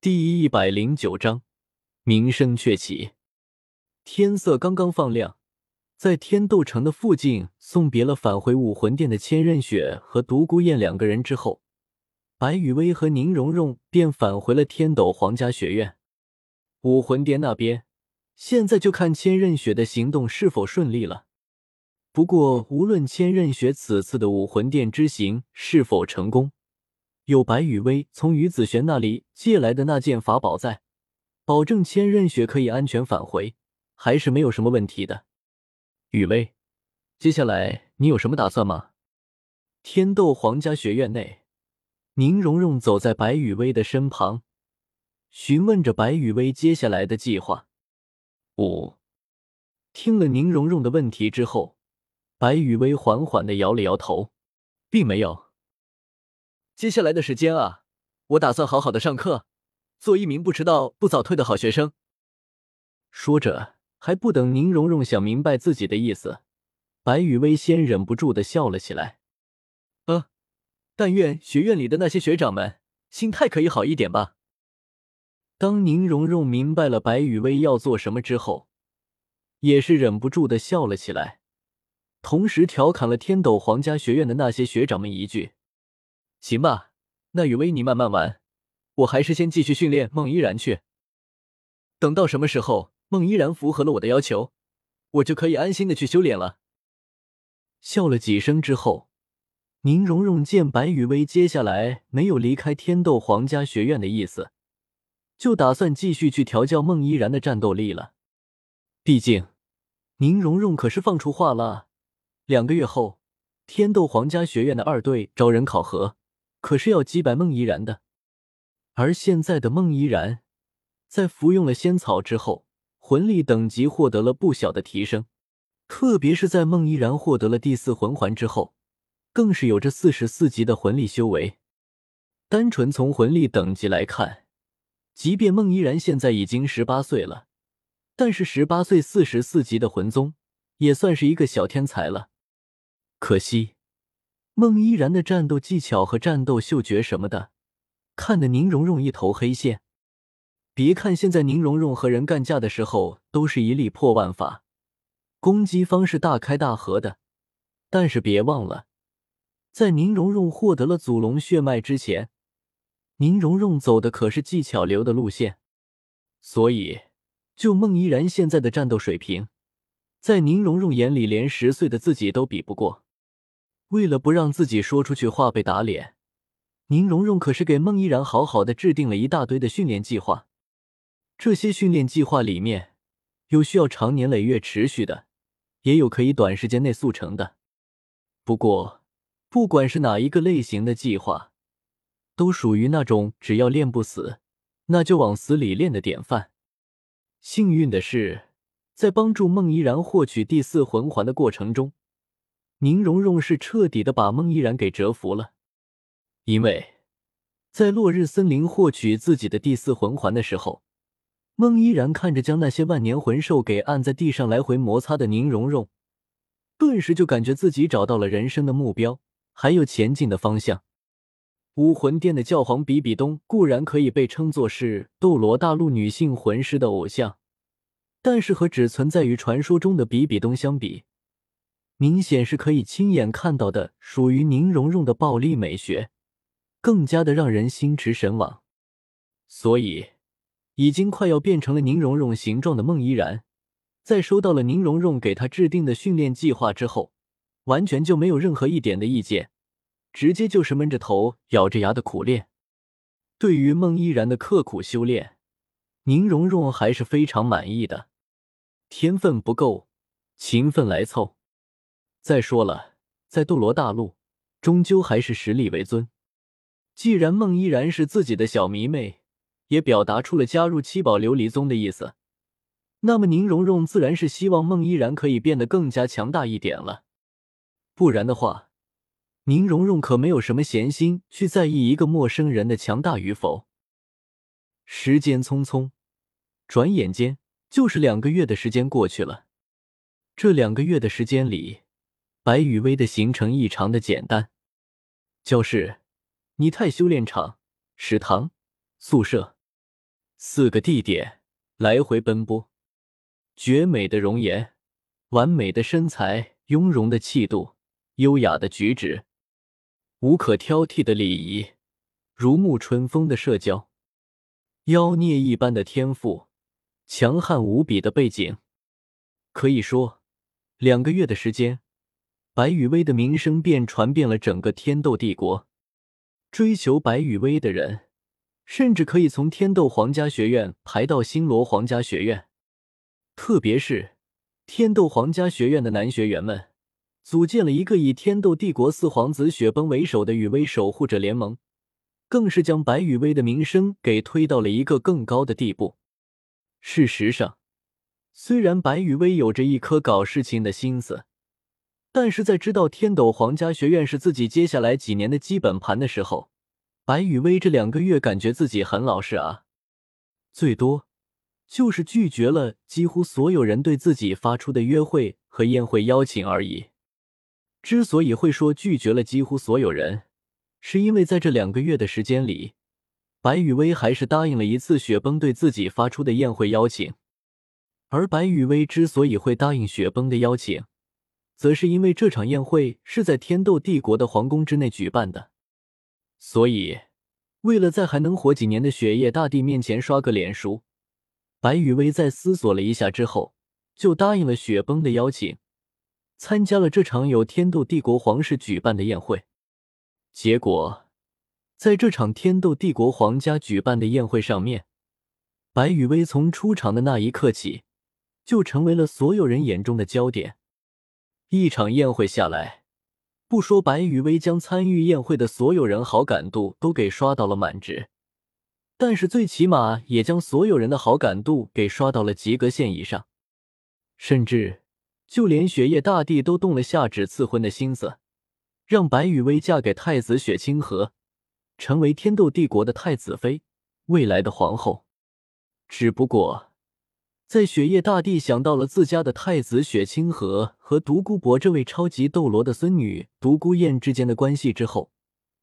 第一百零九章，名声鹊起。天色刚刚放亮，在天斗城的附近送别了返回武魂殿的千仞雪和独孤雁两个人之后，白雨薇和宁荣荣便返回了天斗皇家学院。武魂殿那边，现在就看千仞雪的行动是否顺利了。不过，无论千仞雪此次的武魂殿之行是否成功，有白羽薇从于子璇那里借来的那件法宝在，保证千仞雪可以安全返回，还是没有什么问题的。雨薇，接下来你有什么打算吗？天斗皇家学院内，宁荣荣走在白羽薇的身旁，询问着白羽薇接下来的计划。五，听了宁荣荣的问题之后，白羽薇缓缓的摇了摇头，并没有。接下来的时间啊，我打算好好的上课，做一名不迟到、不早退的好学生。说着，还不等宁荣荣想明白自己的意思，白雨薇先忍不住的笑了起来。呃，但愿学院里的那些学长们心态可以好一点吧。当宁荣荣明白了白雨薇要做什么之后，也是忍不住的笑了起来，同时调侃了天斗皇家学院的那些学长们一句。行吧，那雨薇你慢慢玩，我还是先继续训练孟依然去。等到什么时候孟依然符合了我的要求，我就可以安心的去修炼了。笑了几声之后，宁荣荣见白雨薇接下来没有离开天斗皇家学院的意思，就打算继续去调教孟依然的战斗力了。毕竟，宁荣荣可是放出话了，两个月后天斗皇家学院的二队招人考核。可是要击败孟依然的，而现在的孟依然，在服用了仙草之后，魂力等级获得了不小的提升，特别是在孟依然获得了第四魂环之后，更是有着四十四级的魂力修为。单纯从魂力等级来看，即便孟依然现在已经十八岁了，但是十八岁四十四级的魂宗，也算是一个小天才了。可惜。孟依然的战斗技巧和战斗嗅觉什么的，看得宁荣荣一头黑线。别看现在宁荣荣和人干架的时候都是一力破万法，攻击方式大开大合的，但是别忘了，在宁荣荣获得了祖龙血脉之前，宁荣荣走的可是技巧流的路线。所以，就孟依然现在的战斗水平，在宁荣荣眼里，连十岁的自己都比不过。为了不让自己说出去话被打脸，宁荣荣可是给孟依然好好的制定了一大堆的训练计划。这些训练计划里面有需要长年累月持续的，也有可以短时间内速成的。不过，不管是哪一个类型的计划，都属于那种只要练不死，那就往死里练的典范。幸运的是，在帮助孟依然获取第四魂环的过程中。宁荣荣是彻底的把孟依然给折服了，因为在落日森林获取自己的第四魂环的时候，孟依然看着将那些万年魂兽给按在地上来回摩擦的宁荣荣，顿时就感觉自己找到了人生的目标，还有前进的方向。武魂殿的教皇比比东固然可以被称作是斗罗大陆女性魂师的偶像，但是和只存在于传说中的比比东相比，明显是可以亲眼看到的，属于宁荣荣的暴力美学，更加的让人心驰神往。所以，已经快要变成了宁荣荣形状的孟依然，在收到了宁荣荣给他制定的训练计划之后，完全就没有任何一点的意见，直接就是闷着头咬着牙的苦练。对于孟依然的刻苦修炼，宁荣荣还是非常满意的。天分不够，勤奋来凑。再说了，在斗罗大陆，终究还是实力为尊。既然孟依然是自己的小迷妹，也表达出了加入七宝琉璃宗的意思，那么宁荣荣自然是希望孟依然可以变得更加强大一点了。不然的话，宁荣荣可没有什么闲心去在意一个陌生人的强大与否。时间匆匆，转眼间就是两个月的时间过去了。这两个月的时间里，白雨薇的行程异常的简单：教室、拟态修炼场、食堂、宿舍。四个地点来回奔波，绝美的容颜，完美的身材，雍容的气度，优雅的举止，无可挑剔的礼仪，如沐春风的社交，妖孽一般的天赋，强悍无比的背景。可以说，两个月的时间，白羽薇的名声便传遍了整个天斗帝国。追求白羽薇的人。甚至可以从天斗皇家学院排到星罗皇家学院，特别是天斗皇家学院的男学员们，组建了一个以天斗帝国四皇子雪崩为首的羽薇守护者联盟，更是将白羽薇的名声给推到了一个更高的地步。事实上，虽然白羽薇有着一颗搞事情的心思，但是在知道天斗皇家学院是自己接下来几年的基本盘的时候，白雨薇这两个月感觉自己很老实啊，最多就是拒绝了几乎所有人对自己发出的约会和宴会邀请而已。之所以会说拒绝了几乎所有人，是因为在这两个月的时间里，白雨薇还是答应了一次雪崩对自己发出的宴会邀请。而白雨薇之所以会答应雪崩的邀请，则是因为这场宴会是在天斗帝国的皇宫之内举办的。所以，为了在还能活几年的雪夜大帝面前刷个脸熟，白羽薇在思索了一下之后，就答应了雪崩的邀请，参加了这场由天斗帝国皇室举办的宴会。结果，在这场天斗帝国皇家举办的宴会上面，白羽薇从出场的那一刻起，就成为了所有人眼中的焦点。一场宴会下来。不说白羽薇将参与宴会的所有人好感度都给刷到了满值，但是最起码也将所有人的好感度给刷到了及格线以上，甚至就连雪夜大帝都动了下旨赐婚的心思，让白羽薇嫁给太子雪清河，成为天斗帝国的太子妃，未来的皇后。只不过。在雪夜大帝想到了自家的太子雪清河和独孤博这位超级斗罗的孙女独孤雁之间的关系之后，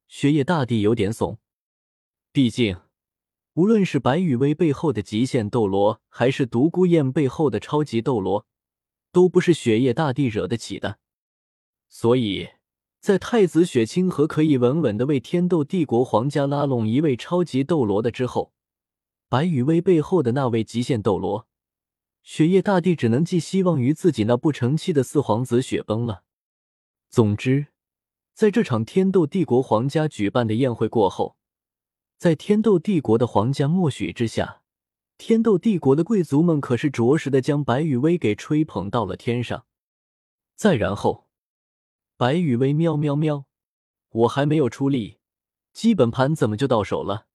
雪夜大帝有点怂。毕竟，无论是白羽薇背后的极限斗罗，还是独孤雁背后的超级斗罗，都不是雪夜大帝惹得起的。所以在太子雪清河可以稳稳的为天斗帝国皇家拉拢一位超级斗罗的之后，白羽薇背后的那位极限斗罗。雪夜大帝只能寄希望于自己那不成器的四皇子雪崩了。总之，在这场天斗帝国皇家举办的宴会过后，在天斗帝国的皇家默许之下，天斗帝国的贵族们可是着实的将白羽薇给吹捧到了天上。再然后，白羽薇喵喵喵，我还没有出力，基本盘怎么就到手了？